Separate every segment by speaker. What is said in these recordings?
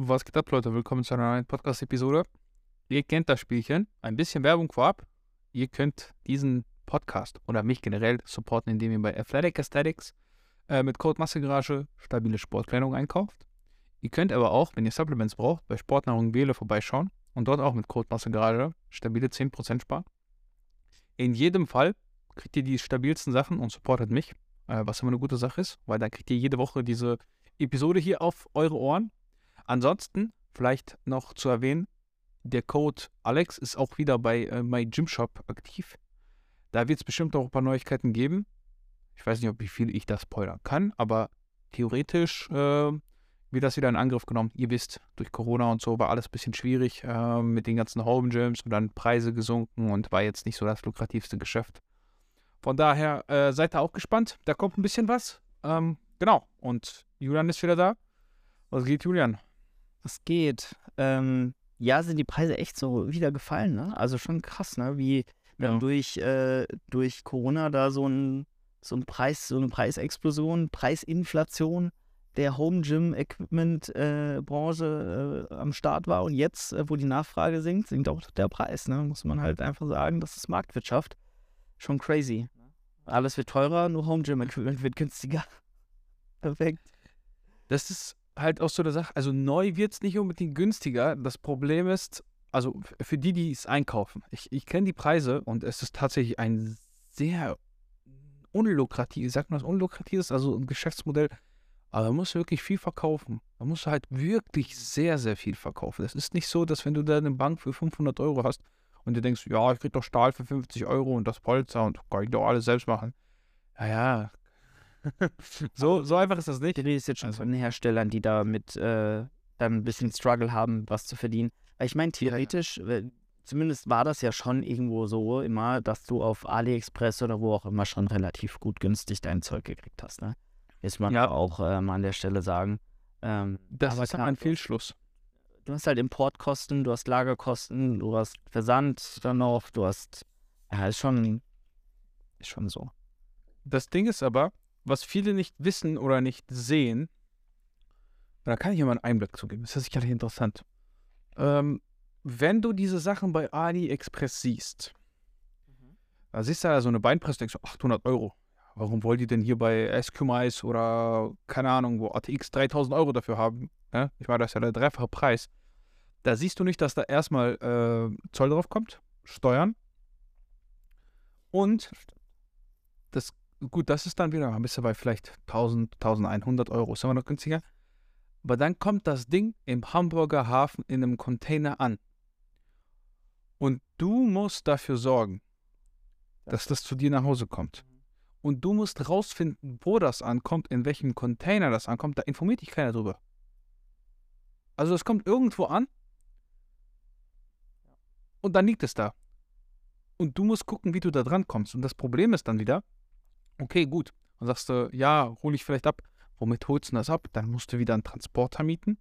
Speaker 1: Was geht ab, Leute? Willkommen zu einer neuen Podcast-Episode. Ihr kennt das Spielchen. Ein bisschen Werbung vorab. Ihr könnt diesen Podcast oder mich generell supporten, indem ihr bei Athletic Aesthetics äh, mit Code Massegarage stabile Sportkleidung einkauft. Ihr könnt aber auch, wenn ihr Supplements braucht, bei Sportnahrung Wähle vorbeischauen und dort auch mit Code Massegarage stabile 10% sparen. In jedem Fall kriegt ihr die stabilsten Sachen und supportet mich, äh, was immer eine gute Sache ist, weil dann kriegt ihr jede Woche diese Episode hier auf eure Ohren. Ansonsten, vielleicht noch zu erwähnen, der Code Alex ist auch wieder bei äh, MyGymShop aktiv. Da wird es bestimmt auch ein paar Neuigkeiten geben. Ich weiß nicht, ob wie viel ich das spoilern kann, aber theoretisch äh, wird das wieder in Angriff genommen. Ihr wisst, durch Corona und so war alles ein bisschen schwierig äh, mit den ganzen Home Gyms und dann Preise gesunken und war jetzt nicht so das lukrativste Geschäft. Von daher äh, seid ihr auch gespannt. Da kommt ein bisschen was. Ähm, genau. Und Julian ist wieder da. Was geht, Julian?
Speaker 2: Was geht? Ähm, ja, sind die Preise echt so wieder gefallen, ne? Also schon krass, ne? Wie ja. durch, äh, durch Corona da so ein, so ein Preis, so eine Preisexplosion, Preisinflation der Home Gym Equipment äh, Branche äh, am Start war und jetzt, äh, wo die Nachfrage sinkt, sinkt auch der Preis, ne? Muss man halt einfach sagen, das ist Marktwirtschaft. Schon crazy. Alles wird teurer, nur Home Gym Equipment wird günstiger. Perfekt.
Speaker 1: Das ist halt auch so eine Sache. Also neu wird es nicht unbedingt günstiger. Das Problem ist, also für die, die es einkaufen, ich, ich kenne die Preise und es ist tatsächlich ein sehr unlukratives, sagt man das unlukratives, also ein Geschäftsmodell, aber man muss wirklich viel verkaufen. Man muss halt wirklich sehr, sehr viel verkaufen. Es ist nicht so, dass wenn du da eine Bank für 500 Euro hast und du denkst, ja, ich krieg doch Stahl für 50 Euro und das Polster und kann ich doch alles selbst machen. Naja, so, so einfach ist das nicht.
Speaker 2: Du redest jetzt schon also. von Herstellern, die da mit äh, dann ein bisschen Struggle haben, was zu verdienen. Weil ich meine, theoretisch, ja. zumindest war das ja schon irgendwo so immer, dass du auf AliExpress oder wo auch immer schon relativ gut günstig dein Zeug gekriegt hast. Ne? Ist man ja auch äh, mal an der Stelle sagen.
Speaker 1: Ähm, das ist ein Fehlschluss.
Speaker 2: Du hast halt Importkosten, du hast Lagerkosten, du hast Versand dann noch, du hast. Ja, ist schon, ist schon so.
Speaker 1: Das Ding ist aber, was viele nicht wissen oder nicht sehen, da kann ich immer einen Einblick zu geben. Das ist sicherlich interessant. Ähm, wenn du diese Sachen bei AliExpress siehst, mhm. da siehst du da so eine Beinpresse, denkst du, 800 Euro. Warum wollen die denn hier bei Eskimais oder keine Ahnung, wo ATX 3000 Euro dafür haben? Ja? Ich meine, das ist ja der dreifache Preis. Da siehst du nicht, dass da erstmal äh, Zoll drauf kommt, Steuern. Und das gut, das ist dann wieder, ein bisschen bei vielleicht 1000, 1100 Euro, ist immer noch günstiger. Aber dann kommt das Ding im Hamburger Hafen in einem Container an. Und du musst dafür sorgen, dass das zu dir nach Hause kommt. Und du musst rausfinden, wo das ankommt, in welchem Container das ankommt. Da informiert dich keiner drüber. Also es kommt irgendwo an und dann liegt es da. Und du musst gucken, wie du da dran kommst. Und das Problem ist dann wieder, Okay, gut. Dann sagst du, ja, hole ich vielleicht ab. Womit holst du das ab? Dann musst du wieder einen Transporter mieten.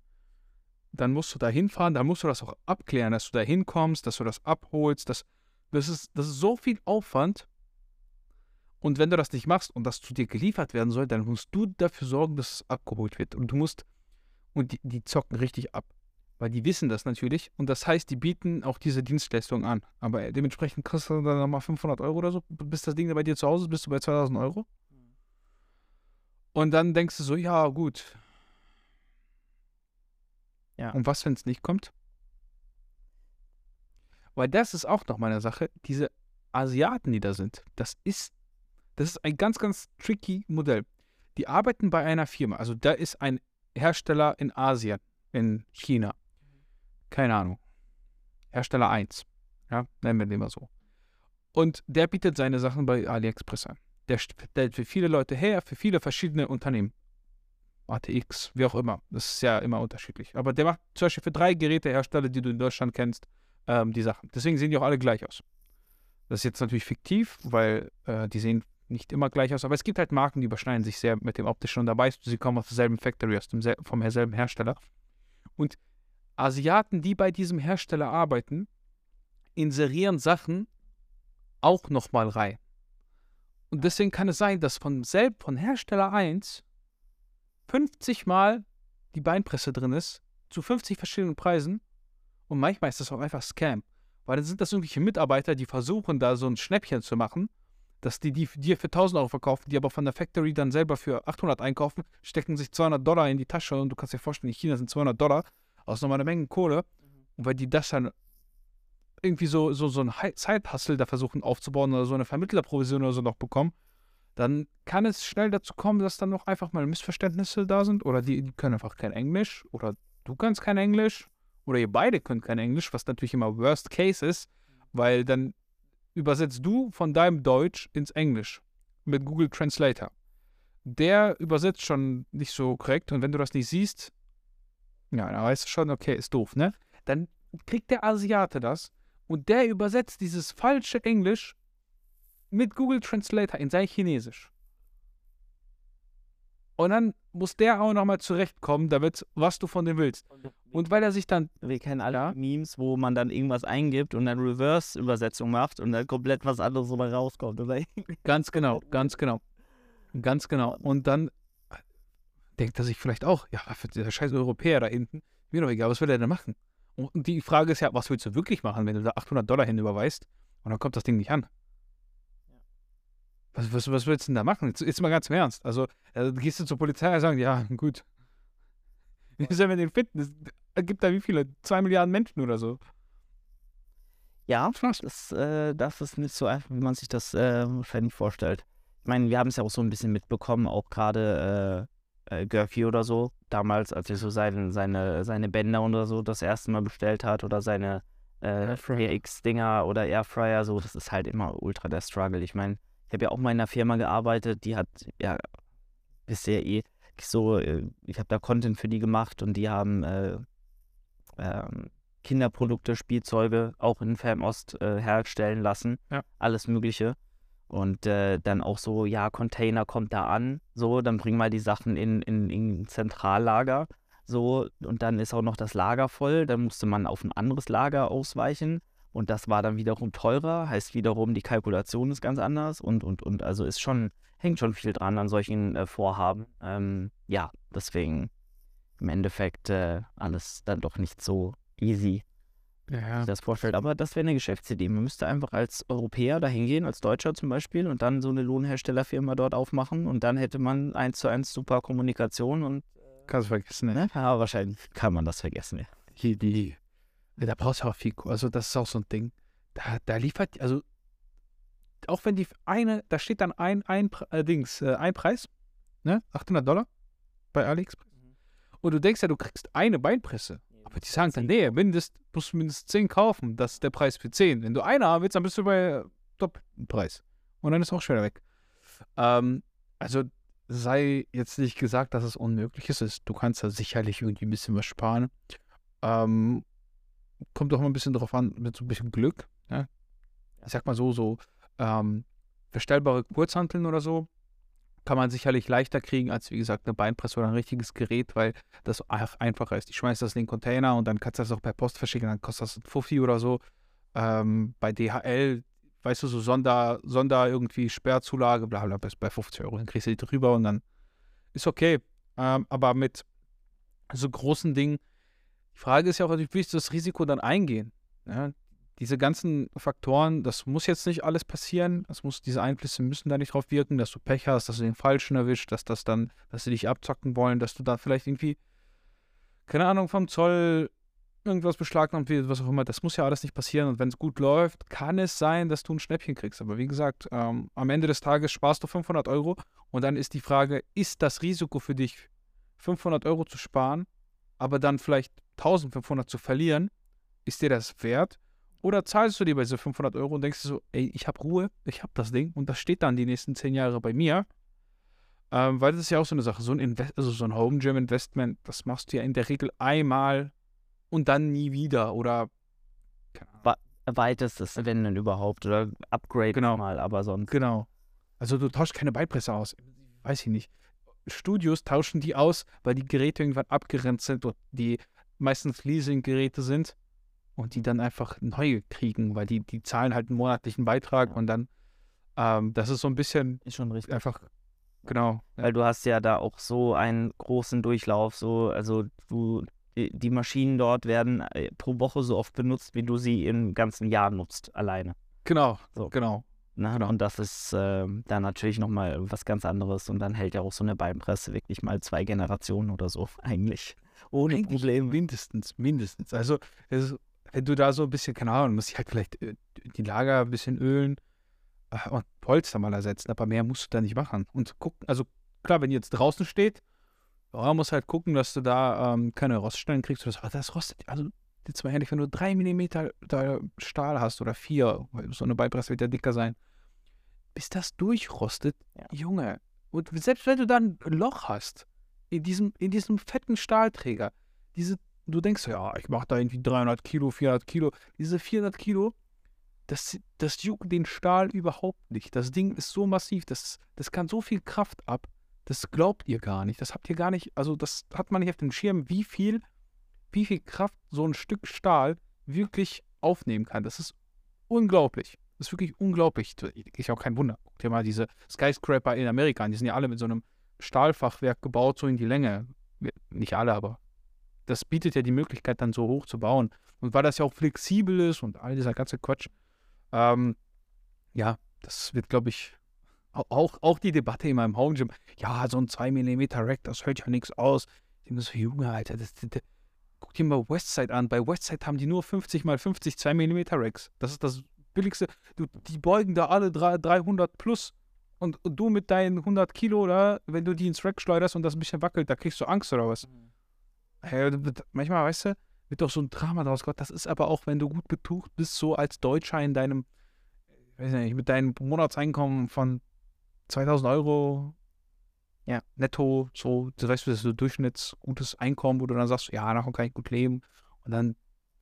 Speaker 1: Dann musst du da hinfahren, dann musst du das auch abklären, dass du da hinkommst, dass du das abholst. Das, das, ist, das ist so viel Aufwand. Und wenn du das nicht machst und das zu dir geliefert werden soll, dann musst du dafür sorgen, dass es abgeholt wird. Und du musst, und die, die zocken richtig ab. Weil die wissen das natürlich. Und das heißt, die bieten auch diese Dienstleistung an. Aber dementsprechend kriegst du dann nochmal 500 Euro oder so, bis das Ding bei dir zu Hause ist, bist du bei 2000 Euro. Und dann denkst du so, ja, gut. Ja. Und was, wenn es nicht kommt? Weil das ist auch noch meine Sache. Diese Asiaten, die da sind, das ist, das ist ein ganz, ganz tricky Modell. Die arbeiten bei einer Firma. Also da ist ein Hersteller in Asien, in China keine Ahnung, Hersteller 1. Ja, nennen wir den mal so. Und der bietet seine Sachen bei AliExpress an. Der stellt für viele Leute her, für viele verschiedene Unternehmen. ATX, wie auch immer. Das ist ja immer unterschiedlich. Aber der macht zum Beispiel für drei Gerätehersteller, die du in Deutschland kennst, ähm, die Sachen. Deswegen sehen die auch alle gleich aus. Das ist jetzt natürlich fiktiv, weil äh, die sehen nicht immer gleich aus. Aber es gibt halt Marken, die überschneiden sich sehr mit dem optischen. Und da weißt du, sie kommen aus derselben Factory, aus dem vom selben Hersteller. Und Asiaten, die bei diesem Hersteller arbeiten, inserieren Sachen auch nochmal rein. Und deswegen kann es sein, dass von, selbst von Hersteller 1 50 Mal die Beinpresse drin ist zu 50 verschiedenen Preisen und manchmal ist das auch einfach Scam. Weil dann sind das irgendwelche Mitarbeiter, die versuchen, da so ein Schnäppchen zu machen, dass die die dir für 1000 Euro verkaufen, die aber von der Factory dann selber für 800 einkaufen, stecken sich 200 Dollar in die Tasche und du kannst dir vorstellen, in China sind 200 Dollar, aus nochmal eine Menge Kohle. Und weil die das dann irgendwie so, so, so ein Zeithustle da versuchen aufzubauen oder so eine Vermittlerprovision oder so noch bekommen, dann kann es schnell dazu kommen, dass dann noch einfach mal Missverständnisse da sind oder die, die können einfach kein Englisch oder du kannst kein Englisch oder ihr beide könnt kein Englisch, was natürlich immer Worst Case ist, weil dann übersetzt du von deinem Deutsch ins Englisch mit Google Translator. Der übersetzt schon nicht so korrekt und wenn du das nicht siehst, ja, dann weißt du schon, okay, ist doof, ne? Dann kriegt der Asiate das und der übersetzt dieses falsche Englisch mit Google Translator in sein Chinesisch. Und dann muss der auch nochmal zurechtkommen, damit, was du von dem willst. Und weil er sich dann.
Speaker 2: Wir kennen alle ja? Memes, wo man dann irgendwas eingibt und dann Reverse-Übersetzung macht und dann komplett was anderes dabei rauskommt. Oder?
Speaker 1: Ganz genau, ganz genau. Ganz genau. Und dann denkt er sich vielleicht auch, ja, der scheiß Europäer da hinten, mir doch egal, was will er denn machen? Und die Frage ist ja, was willst du wirklich machen, wenn du da 800 Dollar hinüberweist und dann kommt das Ding nicht an? Was, was, was willst du denn da machen? Jetzt, jetzt mal ganz im Ernst. Also, also gehst du zur Polizei und sagst, ja, gut. Wie sollen wir den finden? Es gibt da wie viele? Zwei Milliarden Menschen oder so.
Speaker 2: Ja, das, äh, das ist nicht so einfach, wie man sich das äh, wahrscheinlich vorstellt. Ich meine, wir haben es ja auch so ein bisschen mitbekommen, auch gerade äh, äh, Gurphy oder so, damals, als er so seine, seine, seine Bänder oder so das erste Mal bestellt hat oder seine äh, X-Dinger oder Airfryer, so, das ist halt immer ultra der Struggle. Ich meine, ich habe ja auch mal in einer Firma gearbeitet, die hat ja bisher eh so, äh, ich habe da Content für die gemacht und die haben äh, äh, Kinderprodukte, Spielzeuge auch in Fernost äh, herstellen lassen. Ja. Alles Mögliche. Und äh, dann auch so, ja, Container kommt da an, so, dann bringen wir die Sachen in, in, in Zentrallager, so, und dann ist auch noch das Lager voll, dann musste man auf ein anderes Lager ausweichen. Und das war dann wiederum teurer, heißt wiederum, die Kalkulation ist ganz anders und, und, und. Also ist schon, hängt schon viel dran an solchen äh, Vorhaben. Ähm, ja, deswegen im Endeffekt äh, alles dann doch nicht so easy, ja. sich das vorstellt. Aber das wäre eine Geschäftsidee. Man müsste einfach als Europäer da hingehen, als Deutscher zum Beispiel, und dann so eine Lohnherstellerfirma dort aufmachen und dann hätte man eins zu eins super Kommunikation und. Äh,
Speaker 1: Kannst du vergessen,
Speaker 2: ne? Ja, wahrscheinlich kann man das vergessen, ja.
Speaker 1: Die, die da brauchst du auch viel, also das ist auch so ein Ding. Da, da liefert, also auch wenn die eine, da steht dann ein, ein äh, Dings, äh, ein Preis, ne, 800 Dollar bei AliExpress. Mhm. Und du denkst ja, du kriegst eine Beinpresse. Aber die sagen dann, nee, mindest, musst du mindestens 10 kaufen. Das ist der Preis für 10. Wenn du eine haben willst, dann bist du bei Top-Preis. Und dann ist auch schneller weg. Ähm, also sei jetzt nicht gesagt, dass es unmöglich ist. Du kannst da sicherlich irgendwie ein bisschen was sparen. Ähm, kommt doch mal ein bisschen drauf an, mit so ein bisschen Glück. Ne? Ich sag mal so, so ähm, verstellbare Kurzhanteln oder so kann man sicherlich leichter kriegen als, wie gesagt, eine Beinpresse oder ein richtiges Gerät, weil das einfacher ist. Ich schmeiße das in den Container und dann kannst du das auch per Post verschicken, dann kostet das ein Fuffi oder so. Ähm, bei DHL, weißt du, so Sonder, Sonder irgendwie Sperrzulage, bla bla, bei 50 Euro, dann kriegst du die drüber und dann ist okay. Ähm, aber mit so großen Dingen, die Frage ist ja auch, wie willst du das Risiko dann eingehen? Ja, diese ganzen Faktoren, das muss jetzt nicht alles passieren. Das muss, diese Einflüsse müssen da nicht drauf wirken, dass du Pech hast, dass du den Falschen erwischt, dass das dann, dass sie dich abzocken wollen, dass du da vielleicht irgendwie, keine Ahnung, vom Zoll irgendwas beschlagnahmt wird, was auch immer. Das muss ja alles nicht passieren. Und wenn es gut läuft, kann es sein, dass du ein Schnäppchen kriegst. Aber wie gesagt, ähm, am Ende des Tages sparst du 500 Euro und dann ist die Frage, ist das Risiko für dich, 500 Euro zu sparen, aber dann vielleicht 1500 zu verlieren, ist dir das wert? Oder zahlst du dir bei diese 500 Euro und denkst du so, ey, ich habe Ruhe, ich habe das Ding und das steht dann die nächsten 10 Jahre bei mir? Ähm, weil das ist ja auch so eine Sache, so ein, Invest also so ein Home Gym Investment, das machst du ja in der Regel einmal und dann nie wieder oder
Speaker 2: erweiterst es, wenn denn überhaupt, oder upgrade
Speaker 1: genau.
Speaker 2: mal, aber sonst.
Speaker 1: Genau. Also du tauschst keine Beinpresse aus. Weiß ich nicht. Studios tauschen die aus, weil die Geräte irgendwann abgerennt sind und die meistens Leasing-Geräte sind und die dann einfach neu kriegen, weil die, die zahlen halt einen monatlichen Beitrag und dann, ähm, das ist so ein bisschen
Speaker 2: ist schon richtig.
Speaker 1: einfach, genau.
Speaker 2: Weil du hast ja da auch so einen großen Durchlauf, so, also du, die Maschinen dort werden äh, pro Woche so oft benutzt, wie du sie im ganzen Jahr nutzt, alleine.
Speaker 1: Genau,
Speaker 2: So.
Speaker 1: genau.
Speaker 2: Ne?
Speaker 1: Genau.
Speaker 2: Und das ist äh, dann natürlich nochmal was ganz anderes. Und dann hält ja auch so eine Beinpresse wirklich mal zwei Generationen oder so, eigentlich. Ohne
Speaker 1: Eigentlich
Speaker 2: Probleme.
Speaker 1: Mindestens, mindestens. Also, es, wenn du da so ein bisschen, keine Ahnung, musst du halt vielleicht äh, die Lager ein bisschen ölen äh, und Polster mal ersetzen, aber mehr musst du da nicht machen. Und gucken, also klar, wenn die jetzt draußen steht, ja, musst halt gucken, dass du da ähm, keine Roststellen kriegst. Oder so. Aber das rostet, also jetzt mal ehrlich, wenn du drei Millimeter Stahl hast oder vier, weil so eine Beipresse wird ja dicker sein, bis das durchrostet,
Speaker 2: Ja.
Speaker 1: Junge. Und selbst wenn du dann ein Loch hast, in diesem, in diesem fetten Stahlträger, diese, du denkst, ja, ich mache da irgendwie 300 Kilo, 400 Kilo, diese 400 Kilo, das, das juckt den Stahl überhaupt nicht. Das Ding ist so massiv, das, das kann so viel Kraft ab, das glaubt ihr gar nicht. Das habt ihr gar nicht, also das hat man nicht auf dem Schirm, wie viel, wie viel Kraft so ein Stück Stahl wirklich aufnehmen kann. Das ist unglaublich. Das ist wirklich unglaublich. Ist ja auch kein Wunder. Guck dir mal diese Skyscraper in Amerika an. Die sind ja alle mit so einem Stahlfachwerk gebaut, so in die Länge. Nicht alle, aber das bietet ja die Möglichkeit, dann so hoch zu bauen. Und weil das ja auch flexibel ist und all dieser ganze Quatsch, ähm, ja, das wird, glaube ich, au- auch, auch die Debatte in meinem Home Gym. Ja, so ein 2 mm Rack, das hält ja nichts aus. Ich denke so, Junge, Alter, das, das, das, guck dir mal Westside an. Bei Westside haben die nur 50 mal 50 2 mm Racks. Das ist das billigste. Du, die beugen da alle drei- 300 plus. Und, und du mit deinen 100 Kilo, oder, wenn du die ins Rack schleuderst und das ein bisschen wackelt, da kriegst du Angst oder was? Hey, manchmal, weißt du, wird doch so ein Drama draus gemacht. Das ist aber auch, wenn du gut betucht bist, so als Deutscher in deinem, ich weiß nicht, mit deinem Monatseinkommen von 2000 Euro
Speaker 2: Ja.
Speaker 1: netto, so, du weißt du, das ist so Durchschnitts gutes Einkommen, wo du dann sagst, ja, davon kann ich gut leben. Und dann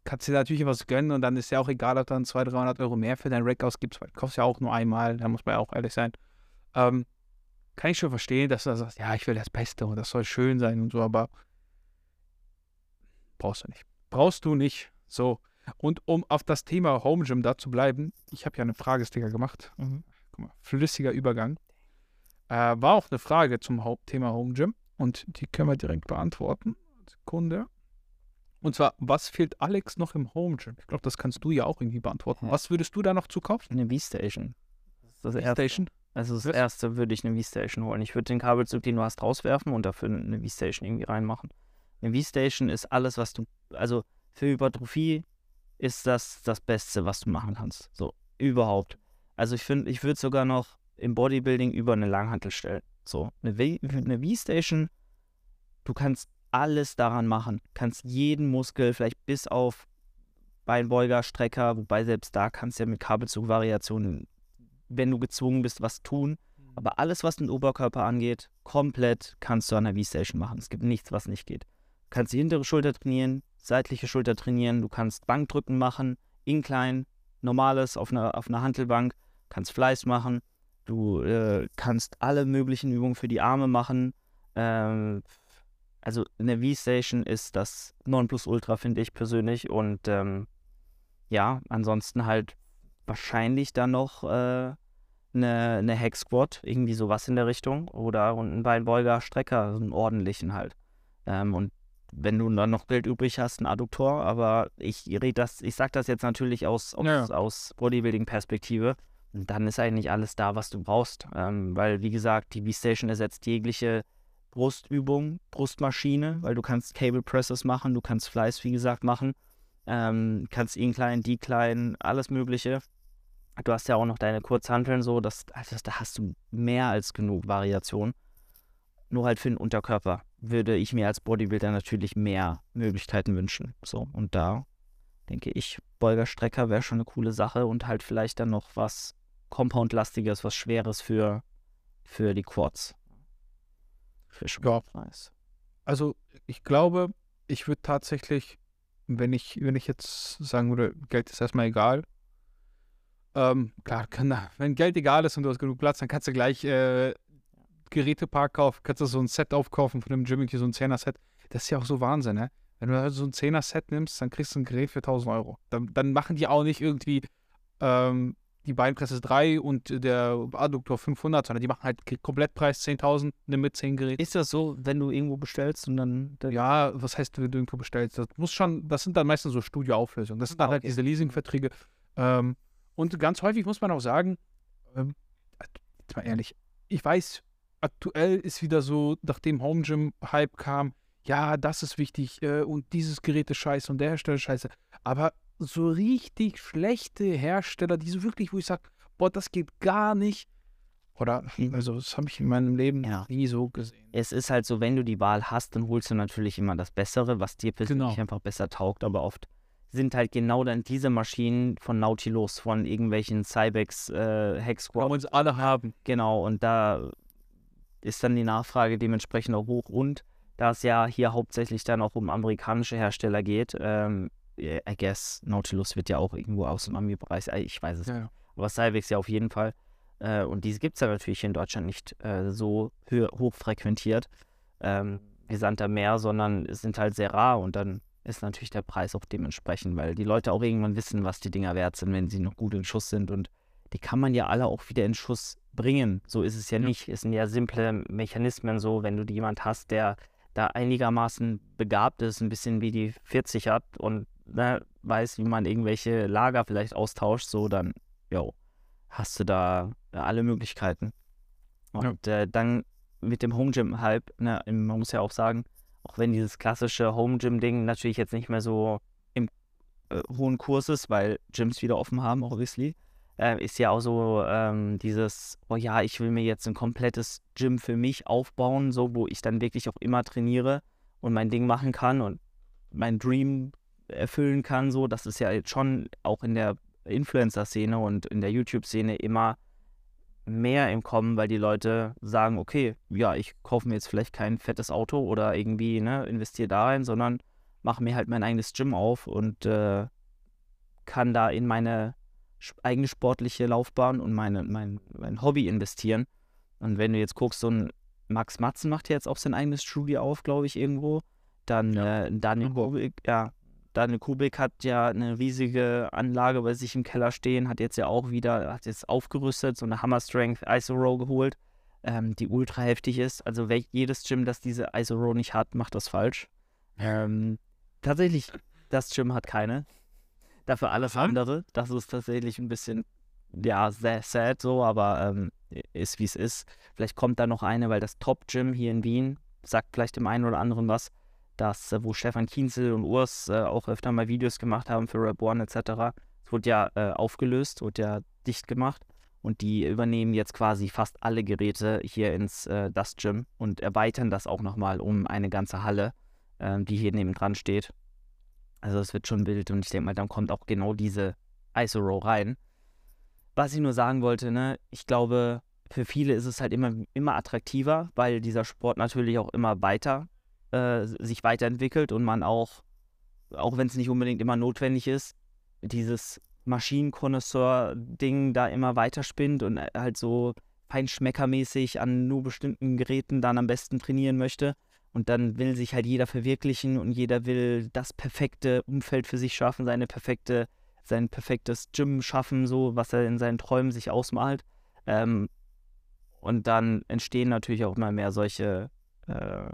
Speaker 1: kannst du dir natürlich was gönnen und dann ist ja auch egal, ob du dann 200, 300 Euro mehr für dein Rack ausgibst, weil du kaufst ja auch nur einmal, da muss man ja auch ehrlich sein. Ähm, kann ich schon verstehen, dass du da sagst, ja, ich will das Beste und das soll schön sein und so, aber brauchst du nicht. Brauchst du nicht. So. Und um auf das Thema Home Gym da zu bleiben, ich habe ja eine Fragesticker gemacht.
Speaker 2: Mhm.
Speaker 1: Guck mal, flüssiger Übergang. Äh, war auch eine Frage zum Hauptthema Home Gym und die können wir direkt beantworten. Sekunde. Und zwar, was fehlt Alex noch im Home Gym? Ich glaube, das kannst du ja auch irgendwie beantworten.
Speaker 2: Ja.
Speaker 1: Was würdest du da noch zukaufen?
Speaker 2: Eine V-Station. Das ist das erste.
Speaker 1: Station?
Speaker 2: Also das
Speaker 1: Was?
Speaker 2: erste würde ich eine V-Station holen. Ich würde den Kabelzug, den du hast, rauswerfen und dafür eine V-Station irgendwie reinmachen. Eine V-Station ist alles, was du, also für Hypertrophie ist das das Beste, was du machen kannst. So, überhaupt. Also ich finde, ich würde sogar noch im Bodybuilding über eine Langhantel stellen. So, eine V-Station, du kannst alles daran machen. Kannst jeden Muskel, vielleicht bis auf Beinbeuger, Strecker, wobei selbst da kannst du ja mit Kabelzugvariationen, wenn du gezwungen bist, was tun. Aber alles, was den Oberkörper angeht, komplett kannst du an der V-Station machen. Es gibt nichts, was nicht geht. Kannst die hintere Schulter trainieren, seitliche Schulter trainieren, du kannst Bankdrücken machen, Incline, normales auf einer, auf einer Hantelbank, kannst Fleiß machen, du äh, kannst alle möglichen Übungen für die Arme machen. Ähm, also eine V-Station ist das Nonplusultra, finde ich persönlich. Und ähm, ja, ansonsten halt wahrscheinlich dann noch äh, eine, eine Hack Squat, irgendwie sowas in der Richtung. Oder und ein Beinbeuger, Strecker, so einen ordentlichen halt. Ähm, und wenn du dann noch Geld übrig hast, ein Adduktor, aber ich rede das, ich sag das jetzt natürlich aus, aus,
Speaker 1: Ja.
Speaker 2: aus Bodybuilding-Perspektive. Dann ist eigentlich alles da, was du brauchst. Ähm, weil, wie gesagt, die V-Station ersetzt jegliche Brustübung, Brustmaschine, weil du kannst Cable Presses machen, du kannst Fleiß, wie gesagt, machen, ähm, kannst Incline, Decline, alles Mögliche. Du hast ja auch noch deine Kurzhanteln so, das, also da hast du mehr als genug Variation. Nur halt für den Unterkörper würde ich mir als Bodybuilder natürlich mehr Möglichkeiten wünschen. So, und da denke ich, Beugerstrecker wäre schon eine coole Sache und halt vielleicht dann noch was Compound-lastiges, was Schweres für, für die Quads. Für
Speaker 1: Ja.
Speaker 2: Nice.
Speaker 1: Also, ich glaube, ich würde tatsächlich, wenn ich, wenn ich jetzt sagen würde, Geld ist erstmal egal. Ähm, klar, kann, da- wenn Geld egal ist und du hast genug Platz, dann kannst du gleich äh, Gerätepark kaufen, kannst du so ein Set aufkaufen von dem Gym, irgendwie so ein 10er-Set. Das ist ja auch so Wahnsinn, ne? Wenn du also so ein 10er-Set nimmst, dann kriegst du ein Gerät für 1000 Euro. Dann, dann machen die auch nicht irgendwie ähm, die Beinpresse 3 und der Adduktor 500, sondern die machen halt Komplettpreis 10.000 ne, mit 10 Geräten.
Speaker 2: Ist das so, wenn du irgendwo bestellst und dann. dann
Speaker 1: Ja, was heißt, wenn du irgendwo bestellst? Das muss schon, das sind dann meistens so Studioauflösungen. Das sind dann halt
Speaker 2: Okay.
Speaker 1: diese Leasingverträge. Ähm, und ganz häufig muss man auch sagen, ähm, jetzt mal ehrlich, ich weiß, aktuell ist wieder so, nachdem Home Gym Hype kam, ja, das ist wichtig äh, und dieses Gerät ist scheiße und der Hersteller ist scheiße. Aber so richtig schlechte Hersteller, die so wirklich, wo ich sage, boah, das geht gar nicht. Oder,
Speaker 2: Mhm.
Speaker 1: also, das habe ich in meinem Leben
Speaker 2: Ja.
Speaker 1: nie so gesehen.
Speaker 2: es ist halt so, wenn du die Wahl hast, dann holst du natürlich immer das Bessere, was dir persönlich
Speaker 1: Genau.
Speaker 2: einfach besser taugt. Aber oft sind halt genau dann diese Maschinen von Nautilus, von irgendwelchen Cybex, äh, Hex
Speaker 1: Wollen wir uns alle haben.
Speaker 2: Genau, und da ist dann die Nachfrage dementsprechend auch hoch. Und da es ja hier hauptsächlich dann auch um amerikanische Hersteller geht, ähm, I guess Nautilus wird ja auch irgendwo aus dem Ami-Bereich, äh, ich weiß es
Speaker 1: Ja, ja.
Speaker 2: aber Cybex ja auf jeden Fall. Äh, und diese gibt es ja natürlich hier in Deutschland nicht äh, so hoch frequentiert ähm, wie Sand am Meer, sondern es sind halt sehr rar und dann ist natürlich der Preis auch dementsprechend, weil die Leute auch irgendwann wissen, was die Dinger wert sind, wenn sie noch gut in Schuss sind und die kann man ja alle auch wieder in Schuss bringen. So ist es ja
Speaker 1: Ja.
Speaker 2: nicht. Es sind ja simple Mechanismen so, wenn du jemand hast, der da einigermaßen begabt ist, ein bisschen wie die 40 hat und ne, weiß, wie man irgendwelche Lager vielleicht austauscht, so dann, jo, hast du da äh, alle Möglichkeiten. Und äh, dann mit dem Home Gym Hype, ne, man muss ja auch sagen, auch wenn dieses klassische Home Gym Ding natürlich jetzt nicht mehr so im äh, hohen Kurs ist, weil Gyms wieder offen haben, obviously, äh, ist ja auch so ähm, dieses, oh ja, ich will mir jetzt ein komplettes Gym für mich aufbauen, so wo ich dann wirklich auch immer trainiere und mein Ding machen kann und mein Dream erfüllen kann, so, das ist ja jetzt schon auch in der Influencer-Szene und in der YouTube-Szene immer mehr im Kommen, weil die Leute sagen, okay, ja, ich kaufe mir jetzt vielleicht kein fettes Auto oder irgendwie, ne, investiere da rein, sondern mache mir halt mein eigenes Gym auf und äh, kann da in meine eigene sportliche Laufbahn und meine, mein, mein Hobby investieren. Und wenn du jetzt guckst, so ein Max Matzen macht ja jetzt auch sein eigenes Studio auf, glaube ich, irgendwo. Dann
Speaker 1: Ja,
Speaker 2: äh, Daniel. Kubik, ja, Daniel Kubik hat ja eine riesige Anlage bei sich im Keller stehen, hat jetzt ja auch wieder, hat jetzt aufgerüstet, so eine Hammer Strength ISO Row geholt, ähm, die ultra heftig ist. Also jedes Gym, das diese ISO Row nicht hat, macht das falsch. Ähm, tatsächlich, das Gym hat keine. Dafür alles andere. Das ist tatsächlich ein bisschen, ja, sehr sad so, aber ähm, ist wie es ist. Vielleicht kommt da noch eine, weil das Top Gym hier in Wien sagt vielleicht dem einen oder anderen was, das, äh, wo Stefan Kienzel und Urs äh, auch öfter mal Videos gemacht haben für One etc. Es wurde ja äh, aufgelöst, wurde ja dicht gemacht und die übernehmen jetzt quasi fast alle Geräte hier ins äh, das Gym und erweitern das auch nochmal um eine ganze Halle, ähm, die hier nebendran steht. Also es wird schon wild und ich denke mal, dann kommt auch genau diese ISO-Row rein. Was ich nur sagen wollte, ne, ich glaube, für viele ist es halt immer, immer attraktiver, weil dieser Sport natürlich auch immer weiter äh, sich weiterentwickelt und man auch, auch wenn es nicht unbedingt immer notwendig ist, dieses Maschinenkonnoisseur-Ding da immer weiterspinnt und äh, halt so feinschmeckermäßig an nur bestimmten Geräten dann am besten trainieren möchte. Und dann will sich halt jeder verwirklichen und jeder will das perfekte Umfeld für sich schaffen, seine perfekte, sein perfektes Gym schaffen, so was er in seinen Träumen sich ausmalt. Ähm, und dann entstehen natürlich auch immer mehr solche äh,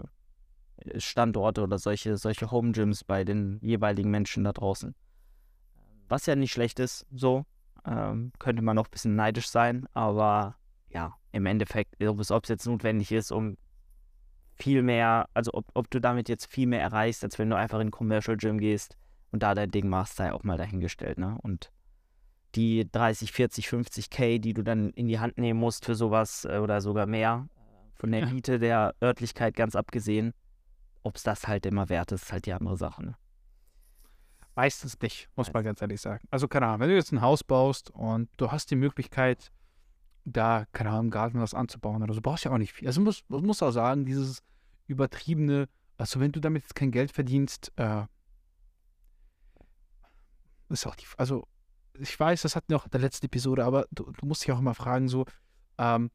Speaker 2: Standorte oder solche, solche Home Gyms bei den jeweiligen Menschen da draußen. Was ja nicht schlecht ist, so. Ähm, könnte man noch ein bisschen neidisch sein, aber ja, im Endeffekt, ob es, ob es jetzt notwendig ist, um viel mehr, also ob, ob du damit jetzt viel mehr erreichst, als wenn du einfach in ein Commercial Gym gehst und da dein Ding machst, sei auch mal dahingestellt, ne? Und die 30, 40, 50 K, die du dann in die Hand nehmen musst für sowas äh, oder sogar mehr, von der. Miete der Örtlichkeit ganz abgesehen, ob es das halt immer wert ist, ist halt die andere Sache, ne?
Speaker 1: Meistens nicht, muss man ganz ehrlich sagen. Also, keine Ahnung, wenn du jetzt ein Haus baust und du hast die Möglichkeit, da, keine Ahnung, im Garten was anzubauen oder so, brauchst du ja auch nicht viel. Also, muss, man muss auch sagen, dieses übertriebene, also, wenn du damit jetzt kein Geld verdienst, äh, ist auch die, also, ich weiß, das hatten wir auch in der letzten Episode, aber du, du musst dich auch immer fragen, so, ähm,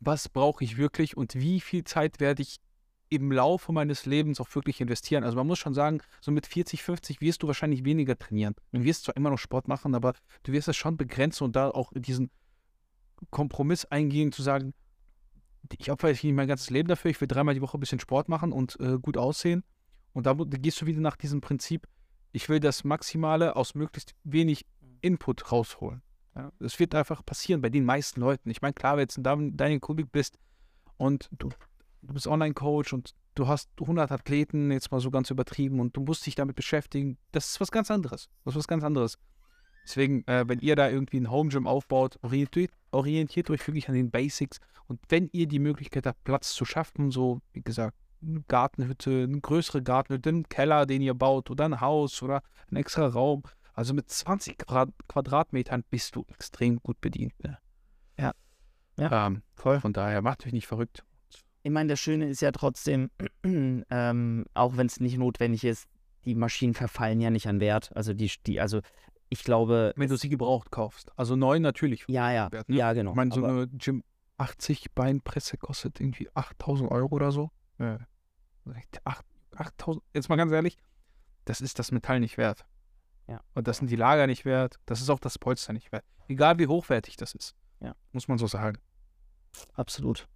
Speaker 1: was brauche ich wirklich und wie viel Zeit werde ich im Laufe meines Lebens auch wirklich investieren. Also man muss schon sagen, so mit 40, 50 wirst du wahrscheinlich weniger trainieren. Du wirst zwar immer noch Sport machen, aber du wirst es schon begrenzen und da auch diesen Kompromiss eingehen, zu sagen, ich opfere nicht mein ganzes Leben dafür, ich will dreimal die Woche ein bisschen Sport machen und äh, gut aussehen. Und da, gehst du wieder nach diesem Prinzip, ich will das Maximale aus möglichst wenig Input rausholen. Ja, das wird einfach passieren bei den meisten Leuten. Ich meine, klar, wenn du jetzt Daniel Kubik bist und du, du bist Online-Coach und du hast 100 Athleten, jetzt mal so ganz übertrieben, und du musst dich damit beschäftigen, das ist was ganz anderes. Das ist was ganz anderes. Deswegen, äh, wenn ihr da irgendwie ein Home Gym aufbaut, orientiert, orientiert euch wirklich an den Basics. Und wenn ihr die Möglichkeit habt, Platz zu schaffen, so wie gesagt, eine Gartenhütte, eine größere Gartenhütte, einen Keller, den ihr baut, oder ein Haus oder ein extra Raum. Also mit 20 Quadratmetern bist du extrem gut bedient. Ne?
Speaker 2: Ja.
Speaker 1: Ja, ähm, voll. Von daher macht euch nicht verrückt.
Speaker 2: Ich meine, das Schöne ist ja trotzdem, ähm, auch wenn es nicht notwendig ist, die Maschinen verfallen ja nicht an Wert. Also die, die, also ich glaube.
Speaker 1: Wenn du sie gebraucht kaufst. Also neu natürlich.
Speaker 2: Ja, ja. Wert, ne? Ja, genau.
Speaker 1: Ich meine, so eine Gym 80 Beinpresse kostet irgendwie 8000 Euro oder so. Ja. 8000, jetzt mal ganz ehrlich, das ist das Metall nicht wert.
Speaker 2: Ja.
Speaker 1: Und das sind die Lager nicht wert. Das ist auch das Polster nicht wert. Egal wie hochwertig das ist.
Speaker 2: Ja.
Speaker 1: Muss man so sagen.
Speaker 2: Absolut.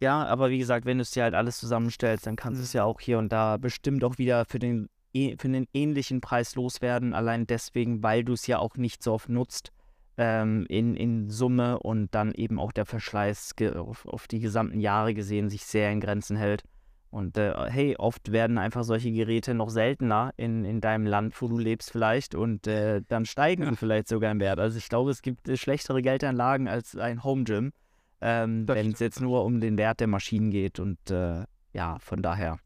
Speaker 2: Ja, aber wie gesagt, wenn du es dir halt alles zusammenstellst, dann kannst du es ja auch hier und da bestimmt auch wieder für den, für einen ähnlichen Preis loswerden. Allein deswegen, weil du es ja auch nicht so oft nutzt ähm, in, in Summe und dann eben auch der Verschleiß auf, auf die gesamten Jahre gesehen sich sehr in Grenzen hält. Und äh, hey, oft werden einfach solche Geräte noch seltener in, in deinem Land, wo du lebst vielleicht. Und äh, dann steigen sie vielleicht sogar im Wert. Also ich glaube, es gibt äh, schlechtere Geldanlagen als ein Home Gym, ähm, wenn es jetzt nur um den Wert der Maschinen geht. Und äh, ja, von daher.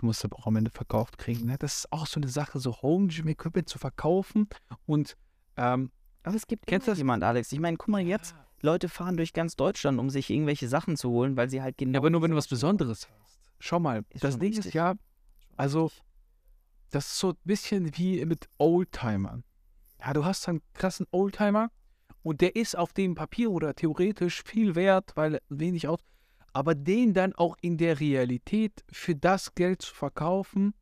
Speaker 1: Du musst aber auch am Ende verkauft kriegen. Ne? Das ist auch so eine Sache, so Home Gym Equipment zu verkaufen. Und ähm,
Speaker 2: aber es gibt Kennst du das jemand, Alex? Ich meine, guck mal jetzt. Leute fahren durch ganz Deutschland, um sich irgendwelche Sachen zu holen, weil sie halt genau.
Speaker 1: Ja, aber nur wenn du was Besonderes hast. Schau mal, ist das Ding ist ja, also, das ist so ein bisschen wie mit Oldtimern. Ja, du hast einen krassen Oldtimer und der ist auf dem Papier oder theoretisch viel wert, weil wenig aus. Aber den dann auch in der Realität für das Geld zu verkaufen,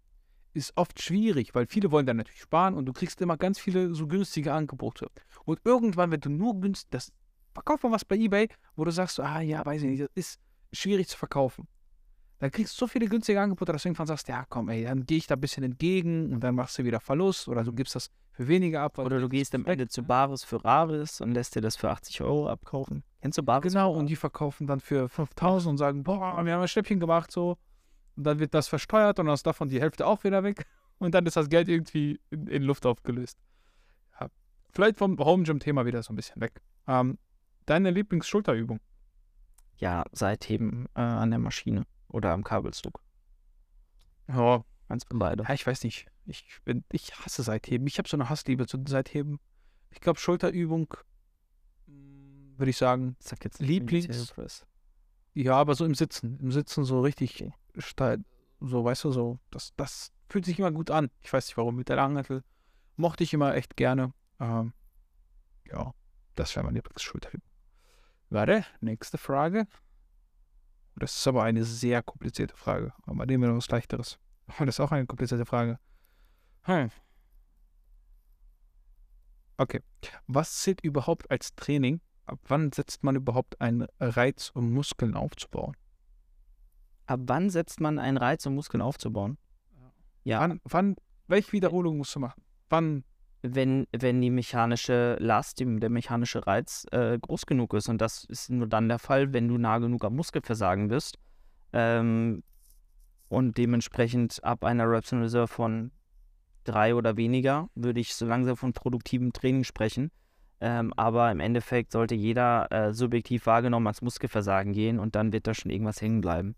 Speaker 1: ist oft schwierig, weil viele wollen dann natürlich sparen und du kriegst immer ganz viele so günstige Angebote. Und irgendwann, wenn du nur günstig, das verkauf mal was bei eBay, wo du sagst, ah ja, weiß ich nicht, das ist schwierig zu verkaufen. Dann kriegst du so viele günstige Angebote, dass du irgendwann sagst, ja komm, ey, dann gehe ich da ein bisschen entgegen und dann machst du wieder Verlust oder du gibst das für weniger ab.
Speaker 2: Oder du gehst am Ende zu Baris für Raris und lässt dir das für 80 Euro abkaufen.
Speaker 1: Kennst du Baris? Genau, und die verkaufen dann für 5000 und sagen, boah, wir haben ein Schnäppchen gemacht, so. Und dann wird das versteuert und dann ist davon die Hälfte auch wieder weg. Und dann ist das Geld irgendwie in, in Luft aufgelöst. Ja. Vielleicht vom Home Gym-Thema wieder so ein bisschen weg. Ähm, deine Lieblingsschulterübung?
Speaker 2: Ja, Seitheben äh, an der Maschine oder am Kabelzug.
Speaker 1: Ja.
Speaker 2: Eins von beide.
Speaker 1: Ja, ich weiß nicht. Ich, bin, ich hasse Seitheben. Ich habe so eine Hassliebe zu Seitheben. Ich glaube, Schulterübung, hm, würde ich sagen,
Speaker 2: Sag jetzt
Speaker 1: Lieblings. Ja, aber so im Sitzen. Im Sitzen so richtig okay. steil. So, weißt du, so. Das, das fühlt sich immer gut an. Ich weiß nicht warum. Mit der Langhantel mochte ich immer echt gerne. Ähm, ja, das wäre meine Lieblingsschulterübung. Warte, nächste Frage. Das ist aber eine sehr komplizierte Frage. Aber nehmen wir noch was Leichteres. Oh, das ist auch eine komplizierte Frage. Hm. Okay. Was zählt überhaupt als Training? Ab wann setzt man überhaupt einen Reiz, um Muskeln aufzubauen?
Speaker 2: Ab wann setzt man einen Reiz, um Muskeln aufzubauen?
Speaker 1: Ja. Wann, wann welche Wiederholung musst du machen? Wann
Speaker 2: wenn, wenn die mechanische Last, der mechanische Reiz äh, groß genug ist. Und das ist nur dann der Fall, wenn du nah genug am Muskelversagen bist. Ähm, und dementsprechend ab einer Reps in Reserve von drei oder weniger würde ich so langsam von produktivem Training sprechen. Ähm, aber im Endeffekt sollte jeder äh, subjektiv wahrgenommen als Muskelversagen gehen und dann wird da schon irgendwas hängen bleiben.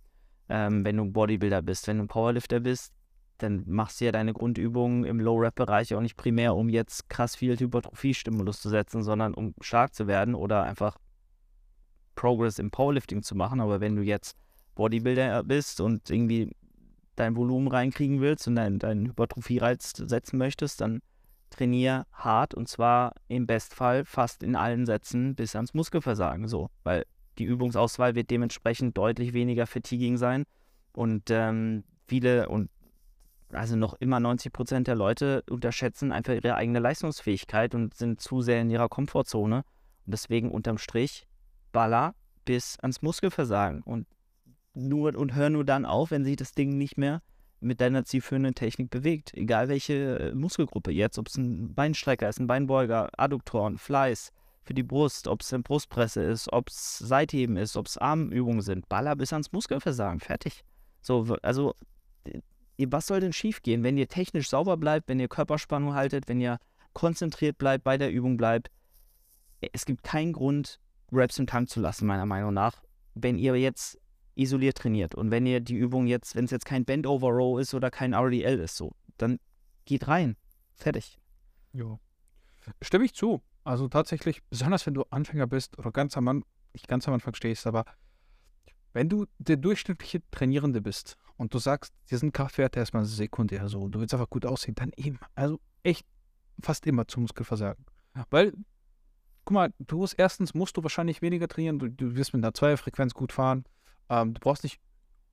Speaker 2: Ähm, wenn du Bodybuilder bist, wenn du Powerlifter bist, dann machst du ja deine Grundübungen im Low-Rap-Bereich auch nicht primär, um jetzt krass viel Hypertrophie-Stimulus zu setzen, sondern um stark zu werden oder einfach Progress im Powerlifting zu machen. Aber wenn du jetzt Bodybuilder bist und irgendwie dein Volumen reinkriegen willst und deinen dein Hypertrophie-Reiz setzen möchtest, dann trainier hart und zwar im Bestfall fast in allen Sätzen bis ans Muskelversagen so, weil die Übungsauswahl wird dementsprechend deutlich weniger fatiguing sein Und ähm, viele und also noch immer 90 Prozent der Leute unterschätzen einfach ihre eigene Leistungsfähigkeit und sind zu sehr in ihrer Komfortzone. Und deswegen unterm Strich Baller bis ans Muskelversagen. Und nur und hör nur dann auf, wenn sich das Ding nicht mehr mit deiner zielführenden Technik bewegt. Egal welche äh, Muskelgruppe jetzt, ob es ein Beinstrecker ist, ein Beinbeuger, Adduktoren, Fleiß für die Brust, ob es eine Brustpresse ist, ob es Seitheben ist, ob es Armübungen sind. Baller bis ans Muskelversagen. Fertig. So, also, was soll denn schiefgehen, wenn ihr technisch sauber bleibt, wenn ihr Körperspannung haltet, wenn ihr konzentriert bleibt, bei der Übung bleibt? Es gibt keinen Grund, Raps im Tank zu lassen, meiner Meinung nach. Wenn ihr jetzt isoliert trainiert. Und wenn ihr die Übung jetzt, wenn es jetzt kein Bend Over Row ist oder kein RDL ist, so, dann geht rein. Fertig.
Speaker 1: Ja. Stimme ich zu. Also tatsächlich, besonders wenn du Anfänger bist oder ganz am Anfang, nicht ganz am Anfang stehst, aber wenn du der durchschnittliche Trainierende bist und du sagst, dir sind Kraftwerte erstmal sekundär so, du willst einfach gut aussehen, dann eben, also echt fast immer zum Muskelversagen. Weil, guck mal, du musst erstens musst du wahrscheinlich weniger trainieren, du, du wirst mit einer Zweierfrequenz gut fahren, ähm, du brauchst nicht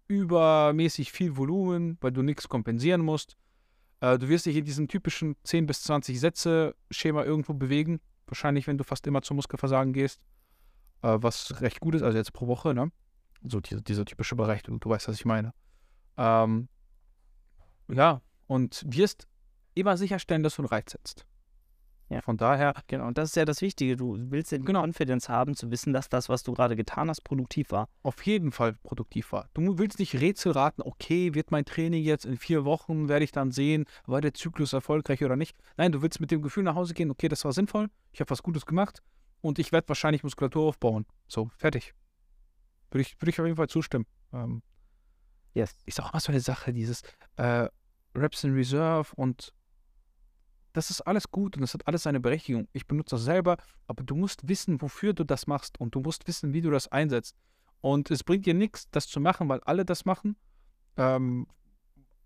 Speaker 1: übermäßig viel Volumen, weil du nichts kompensieren musst. Äh, du wirst dich in diesem typischen 10 bis 20 Sätze-Schema irgendwo bewegen. Wahrscheinlich, wenn du fast immer zum Muskelversagen gehst. Äh, was recht gut ist, also jetzt pro Woche, ne? So diese, dieser typische Bereich, du, du weißt, was ich meine. Ähm, ja, und wirst immer sicherstellen, dass du einen Reiz setzt.
Speaker 2: Ja. Von daher. Genau, und das ist ja das Wichtige. Du willst die genau. Confidence haben, zu wissen, dass das, was du gerade getan hast, produktiv war.
Speaker 1: Auf jeden Fall produktiv war. Du willst nicht Rätsel raten, okay, wird mein Training jetzt in vier Wochen, werde ich dann sehen, war der Zyklus erfolgreich oder nicht. Nein, du willst mit dem Gefühl nach Hause gehen, okay, das war sinnvoll, ich habe was Gutes gemacht und ich werde wahrscheinlich Muskulatur aufbauen. So, fertig. Würde ich, würde ich auf jeden Fall zustimmen. Ähm, yes. Ist auch immer so eine Sache, dieses äh, Reps in Reserve und das ist alles gut und das hat alles seine Berechtigung. Ich benutze das selber, aber du musst wissen, wofür du das machst und du musst wissen, wie du das einsetzt. Und es bringt dir nichts, das zu machen, weil alle das machen. Ähm,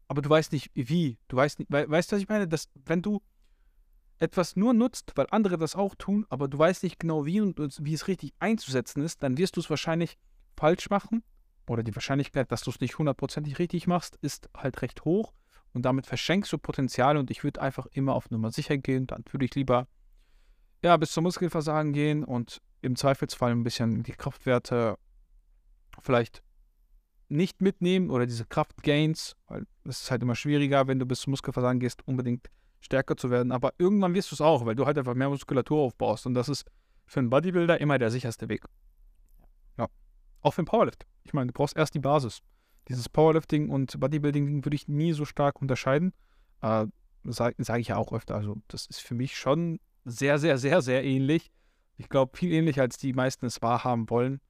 Speaker 1: aber du weißt nicht, wie. Du weißt nicht, we weißt du, was ich meine? Dass, wenn du etwas nur nutzt, weil andere das auch tun, aber du weißt nicht genau, wie und wie es richtig einzusetzen ist, dann wirst du es wahrscheinlich falsch machen. Oder die Wahrscheinlichkeit, dass du es nicht hundertprozentig richtig machst, ist halt recht hoch und damit verschenkst du Potenzial und ich würde einfach immer auf Nummer sicher gehen. Dann würde ich lieber ja, bis zum Muskelversagen gehen und im Zweifelsfall ein bisschen die Kraftwerte vielleicht nicht mitnehmen oder diese Kraftgains, weil es ist halt immer schwieriger, wenn du bis zum Muskelversagen gehst, unbedingt stärker zu werden. Aber irgendwann wirst du es auch, weil du halt einfach mehr Muskulatur aufbaust und das ist für einen Bodybuilder immer der sicherste Weg. Ja. Auch für einen Powerlift. Ich meine, du brauchst erst die Basis dieses Powerlifting und Bodybuilding würde ich nie so stark unterscheiden. Äh, Sage sag ich ja auch öfter. Also, das ist für mich schon sehr, sehr, sehr, sehr ähnlich. Ich glaube, viel ähnlicher, als die meisten es wahrhaben wollen.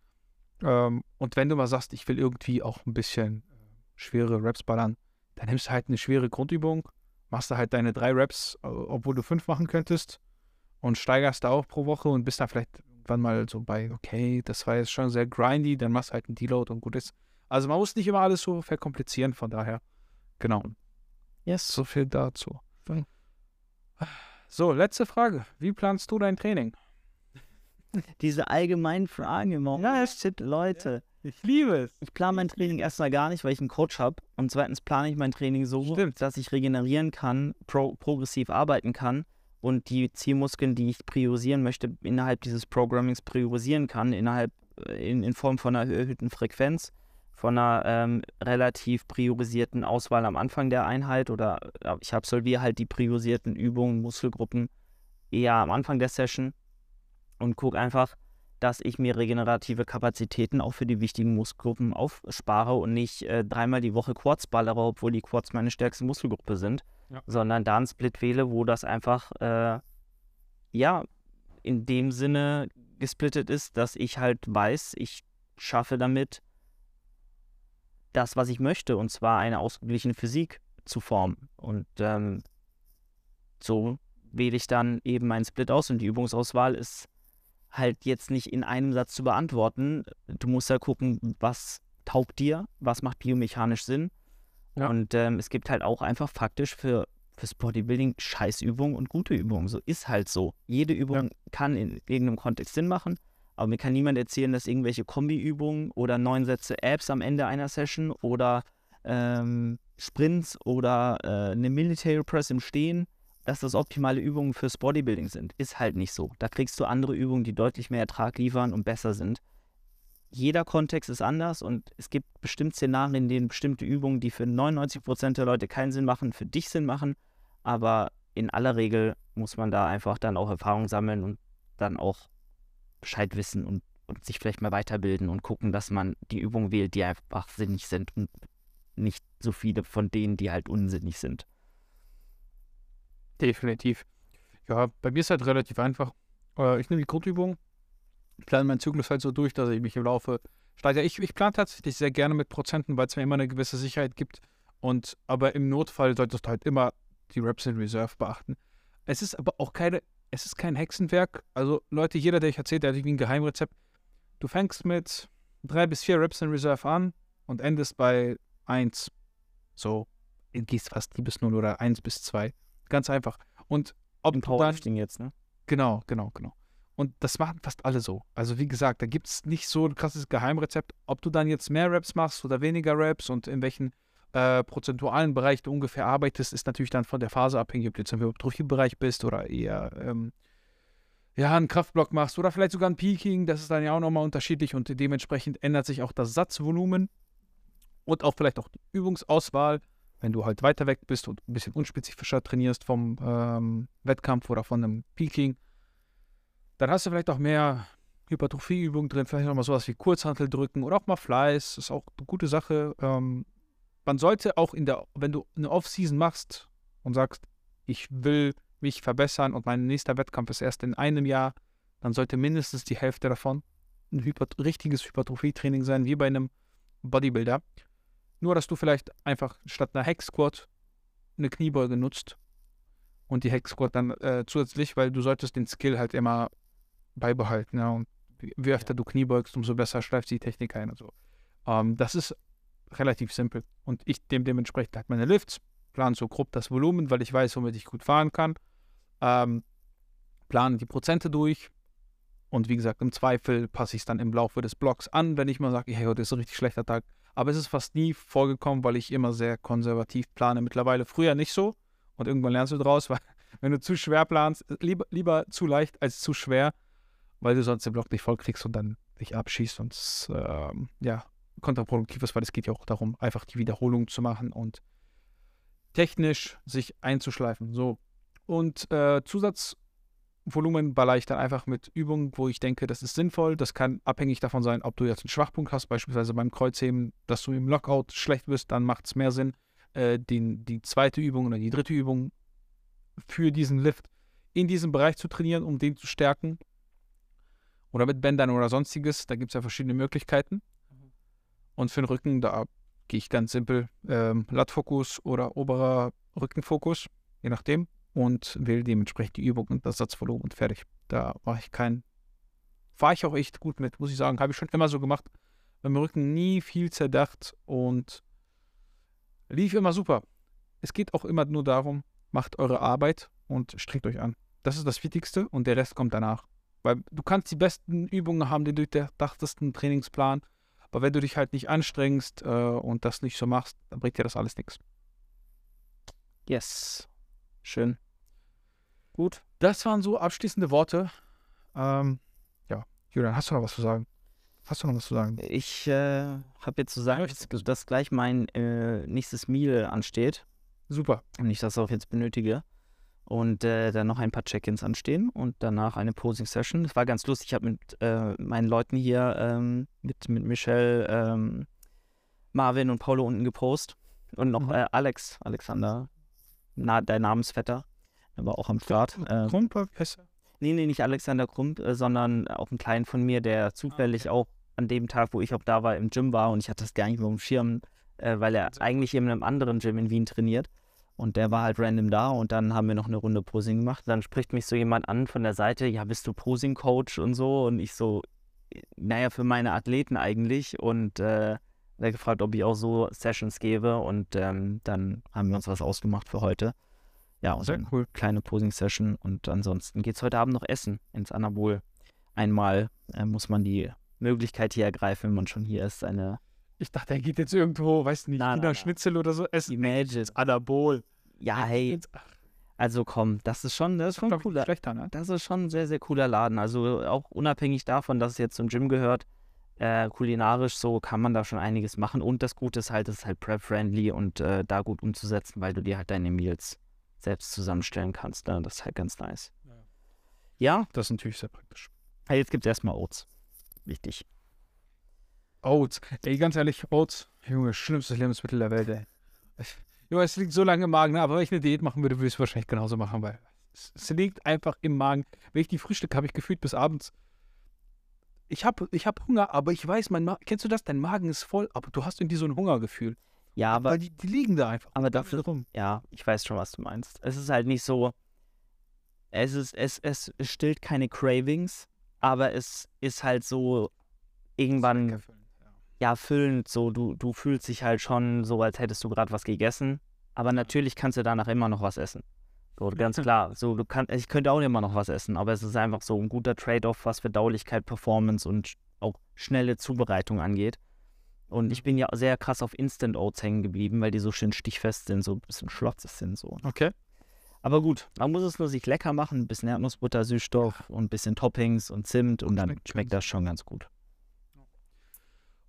Speaker 1: Ähm, und wenn du mal sagst, ich will irgendwie auch ein bisschen äh, schwere Raps ballern, dann nimmst du halt eine schwere Grundübung, machst du halt deine drei Raps, äh, obwohl du fünf machen könntest und steigerst da auch pro Woche und bist dann vielleicht irgendwann mal so bei, okay, das war jetzt schon sehr grindy, dann machst du halt einen Deload und gut ist. Also man muss nicht immer alles so verkomplizieren, von daher. Genau. Yes. So viel dazu. So, letzte Frage. Wie planst du dein Training?
Speaker 2: Diese allgemeinen Fragen immer. Ja, shit, Leute.
Speaker 1: Ich liebe es.
Speaker 2: Ich plane mein Training erstmal gar nicht, weil ich einen Coach habe. Und zweitens plane ich mein Training so, Stimmt. dass ich regenerieren kann, pro progressiv arbeiten kann und die Zielmuskeln, die ich priorisieren möchte, innerhalb dieses Programmings priorisieren kann, innerhalb äh, in, in Form von einer erhöhten Frequenz von einer ähm, relativ priorisierten Auswahl am Anfang der Einheit oder ich absolviere halt die priorisierten Übungen, Muskelgruppen eher am Anfang der Session und gucke einfach, dass ich mir regenerative Kapazitäten auch für die wichtigen Muskelgruppen aufspare und nicht äh, dreimal die Woche Quads ballere, obwohl die Quads meine stärkste Muskelgruppe sind, ja. sondern da einen Split wähle, wo das einfach, äh, ja, in dem Sinne gesplittet ist, dass ich halt weiß, ich schaffe damit das, was ich möchte, und zwar eine ausgeglichene Physik zu formen. Und ähm, so wähle ich dann eben meinen Split aus und die Übungsauswahl ist halt jetzt nicht in einem Satz zu beantworten. Du musst ja gucken, was taugt dir, was macht biomechanisch Sinn. Ja. Und ähm, es gibt halt auch einfach faktisch für fürs Bodybuilding Scheißübungen und gute Übungen. So ist halt so. Jede Übung ja. kann in irgendeinem Kontext Sinn machen, Aber mir kann niemand erzählen, dass irgendwelche Kombiübungen oder neun Sätze Apps am Ende einer Session oder ähm, Sprints oder äh, eine Military Press im Stehen, dass das optimale Übungen fürs Bodybuilding sind. Ist halt nicht so. Da kriegst du andere Übungen, die deutlich mehr Ertrag liefern und besser sind. Jeder Kontext ist anders und es gibt bestimmt Szenarien, in denen bestimmte Übungen, die für 99% der Leute keinen Sinn machen, für dich Sinn machen. Aber in aller Regel muss man da einfach dann auch Erfahrung sammeln und dann auch Bescheid wissen und, und sich vielleicht mal weiterbilden und gucken, dass man die Übungen wählt, die einfach sinnig sind und nicht so viele von denen, die halt unsinnig sind.
Speaker 1: Definitiv. Ja, bei mir ist halt relativ einfach. Äh, ich nehme die Grundübung, plane meinen Zyklus halt so durch, dass ich mich im Laufe steigere. Ich, ich plane tatsächlich sehr gerne mit Prozenten, weil es mir immer eine gewisse Sicherheit gibt. Und aber im Notfall solltest du halt immer die Reps in Reserve beachten. Es ist aber auch keine, es ist kein Hexenwerk. Also Leute, jeder, der ich erzählt, der hat irgendwie ein Geheimrezept. Du fängst mit drei bis vier Reps in Reserve an und endest bei 1. So, gehst fast nie bis 0 oder 1 bis 2. Ganz einfach. Und ob
Speaker 2: Im Powerlifting jetzt, ne?
Speaker 1: Genau, genau, genau. Und das machen fast alle so. Also wie gesagt, da gibt es nicht so ein krasses Geheimrezept. Ob du dann jetzt mehr Raps machst oder weniger Raps und in welchen äh, prozentualen Bereich du ungefähr arbeitest, ist natürlich dann von der Phase abhängig, ob du jetzt im Hypertrophie-Bereich bist oder eher ähm, ja, einen Kraftblock machst oder vielleicht sogar ein Peaking. Das ist dann ja auch nochmal unterschiedlich und dementsprechend ändert sich auch das Satzvolumen und auch vielleicht auch die Übungsauswahl, wenn du halt weiter weg bist und ein bisschen unspezifischer trainierst vom ähm, Wettkampf oder von einem Peaking. Dann hast du vielleicht auch mehr Hypertrophieübungen drin, vielleicht auch mal sowas wie Kurzhantel drücken oder auch mal Fleiß. Ist auch eine gute Sache. Ähm, man sollte auch in der, wenn du eine Off-Season machst und sagst, ich will mich verbessern und mein nächster Wettkampf ist erst in einem Jahr, dann sollte mindestens die Hälfte davon ein Hyper richtiges Hypertrophie-Training sein, wie bei einem Bodybuilder. Nur, dass du vielleicht einfach statt einer Hex Squat eine Kniebeuge nutzt und die Hex Squat dann äh, zusätzlich, weil du solltest den Skill halt immer beibehalten. Ja, und wie öfter du Kniebeugst, umso besser schleift die Technik ein. Also, ähm, das ist relativ simpel. Und ich dem dementsprechend halt meine Lifts, plane so grob das Volumen, weil ich weiß, womit ich gut fahren kann. Ähm, plane die Prozente durch. Und wie gesagt, im Zweifel passe ich es dann im Laufe des Blocks an, wenn ich mal sage, hey, heute ist ein richtig schlechter Tag. Aber es ist fast nie vorgekommen, weil ich immer sehr konservativ plane. Mittlerweile früher nicht so. Und irgendwann lernst du draus, weil wenn du zu schwer planst, lieber, lieber zu leicht als zu schwer, weil du sonst den Block nicht voll kriegst und dann dich abschießt und ähm, ja, kontraproduktiv ist, weil es geht ja auch darum, einfach die Wiederholung zu machen und technisch sich einzuschleifen. So. Und äh, Zusatzvolumen baller ich dann einfach mit Übungen, wo ich denke, das ist sinnvoll. Das kann abhängig davon sein, ob du jetzt einen Schwachpunkt hast, beispielsweise beim Kreuzheben, dass du im Lockout schlecht bist, dann macht es mehr Sinn, äh, den, die zweite Übung oder die dritte Übung für diesen Lift in diesem Bereich zu trainieren, um den zu stärken. Oder mit Bändern oder sonstiges. Da gibt es ja verschiedene Möglichkeiten. Und für den Rücken, da gehe ich ganz simpel ähm, Lattfokus oder oberer Rückenfokus, je nachdem, und wähle dementsprechend die Übung und das Satzvolumen und fertig. Da mache ich keinen. Fahre ich auch echt gut mit, muss ich sagen. Habe ich schon immer so gemacht. Beim Rücken nie viel zerdacht und lief immer super. Es geht auch immer nur darum, macht eure Arbeit und streckt euch an. Das ist das Wichtigste und der Rest kommt danach. Weil du kannst die besten Übungen haben, den durchdachtesten Trainingsplan, aber wenn du dich halt nicht anstrengst äh, und das nicht so machst, dann bringt dir das alles nichts.
Speaker 2: Yes. Schön. Gut.
Speaker 1: Das waren so abschließende Worte. Ähm, ja, Julian, hast du noch was zu sagen? Hast du noch was zu sagen?
Speaker 2: Ich äh, habe jetzt zu sagen, dass, dass gleich mein äh, nächstes Meal ansteht.
Speaker 1: Super.
Speaker 2: Und ich das auch jetzt benötige und äh, dann noch ein paar Check-ins anstehen und danach eine Posing-Session. Das war ganz lustig. Ich habe mit äh, meinen Leuten hier, ähm, mit, mit Michelle, ähm, Marvin und Paulo unten gepostet und noch mhm. äh, Alex, Alexander, na, dein Namensvetter, der war auch am Start.
Speaker 1: Ähm, Krump,
Speaker 2: Nee, nee, nicht Alexander Krump, äh, sondern auch ein Klein von mir, der zufällig ah, okay. auch an dem Tag, wo ich auch da war, im Gym war und ich hatte das gar nicht mehr auf dem Schirm, äh, weil er eigentlich in einem anderen Gym in Wien trainiert. Und der war halt random da und dann haben wir noch eine Runde Posing gemacht. Dann spricht mich so jemand an von der Seite, ja, bist du Posing-Coach und so? Und ich so, naja, für meine Athleten eigentlich. Und äh, er gefragt, ob ich auch so Sessions gebe. Und ähm, dann haben wir uns was ausgemacht für heute. Ja, und
Speaker 1: Sehr cool.
Speaker 2: kleine Posing-Session. Und ansonsten geht es heute Abend noch essen ins Anabol. einmal äh, muss man die Möglichkeit hier ergreifen, wenn man schon hier ist, eine
Speaker 1: Ich dachte, er geht jetzt irgendwo, weiß nicht,
Speaker 2: Na, na,
Speaker 1: Wiener
Speaker 2: na.
Speaker 1: Schnitzel oder so essen.
Speaker 2: Imagine.
Speaker 1: Anabol.
Speaker 2: Ja, hey, also komm, das ist schon, das ist schon
Speaker 1: ich,
Speaker 2: cooler.
Speaker 1: schlechter, ne?
Speaker 2: Das ist schon ein sehr, sehr cooler Laden. Also auch unabhängig davon, dass es jetzt zum Gym gehört, äh, kulinarisch so kann man da schon einiges machen. Und das Gute ist halt, es ist halt prep-friendly und äh, da gut umzusetzen, weil du dir halt deine Meals selbst zusammenstellen kannst. Ne? Das ist halt ganz nice.
Speaker 1: Ja.
Speaker 2: Ja,
Speaker 1: Das ist natürlich sehr praktisch.
Speaker 2: hey, jetzt gibt es erstmal Oats. Wichtig.
Speaker 1: Oats. Ey, ganz ehrlich, Oats, Junge, schlimmstes Lebensmittel der Welt, ey. Junge, es liegt so lange im Magen, ne? aber wenn ich eine Diät machen würde, würde ich es wahrscheinlich genauso machen, weil es, es liegt einfach im Magen. Wenn ich die frühstücke, habe ich gefühlt bis abends. Ich habe ich hab Hunger, aber ich weiß, mein Ma kennst du das? Dein Magen ist voll, aber du hast irgendwie so ein Hungergefühl.
Speaker 2: Ja, aber
Speaker 1: Weil die, die liegen da einfach.
Speaker 2: Aber
Speaker 1: dafür
Speaker 2: dafür-
Speaker 1: rum.
Speaker 2: Ja, ich weiß schon, was du meinst. Es ist halt nicht so. Es ist, es, es stillt keine Cravings, aber es ist halt so irgendwann ja füllend. So, du, du fühlst dich halt schon so, als hättest du gerade was gegessen. Aber natürlich kannst du danach immer noch was essen. So, ganz klar. So, du kannst, ich könnte auch immer noch was essen, aber es ist einfach so ein guter Trade-off, was Verdaulichkeit, Performance und auch schnelle Zubereitung angeht. Und ich bin ja sehr krass auf Instant Oats hängen geblieben, weil die so schön stichfest sind, so ein bisschen schlotzig sind. So.
Speaker 1: Okay.
Speaker 2: Aber gut, man muss es nur sich lecker machen, ein bisschen Erdnussbutter, Süßstoff und ein bisschen Toppings und Zimt und dann
Speaker 1: Schmeckt
Speaker 2: das schon ganz gut.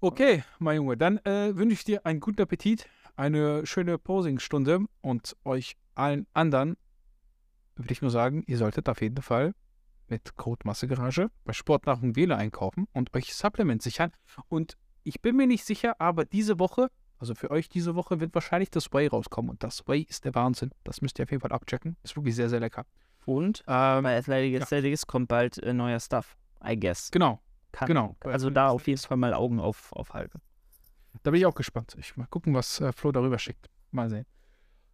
Speaker 1: Okay, mein Junge, dann äh, wünsche ich dir einen guten Appetit, eine schöne Posingstunde und euch allen anderen würde ich nur sagen, ihr solltet auf jeden Fall mit Code Massegarage bei Sportnahrung Wähler einkaufen und euch Supplements sichern. Und ich bin mir nicht sicher, aber diese Woche, also für euch diese Woche, wird wahrscheinlich das Whey rauskommen. Und das Whey ist der Wahnsinn. Das müsst ihr auf jeden Fall abchecken. Ist wirklich sehr, sehr lecker.
Speaker 2: Und
Speaker 1: Ähm,
Speaker 2: bei Athletic
Speaker 1: ja.
Speaker 2: Athletics kommt bald äh, neuer Stuff, I guess.
Speaker 1: genau,
Speaker 2: Kann,
Speaker 1: genau.
Speaker 2: Also da auf jeden Fall mal Augen auf, aufhalten.
Speaker 1: Da bin ich auch gespannt. Ich mal gucken, was äh, Flo darüber schickt. Mal sehen.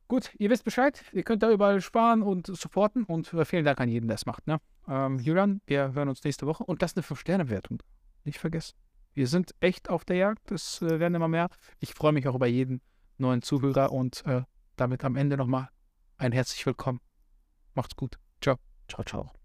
Speaker 1: Gut, ihr wisst Bescheid. Ihr könnt da überall sparen und supporten. Und äh, vielen Dank an jeden, der es macht. Ne? Ähm, Julian, wir hören uns nächste Woche. Und das ist eine 5-Sterne-Wertung. Nicht vergessen. Wir sind echt auf der Jagd. Es äh, werden immer mehr. Ich freue mich auch über jeden neuen Zuhörer. Und äh, damit am Ende nochmal ein herzlich willkommen. Macht's gut.
Speaker 2: Ciao, ciao.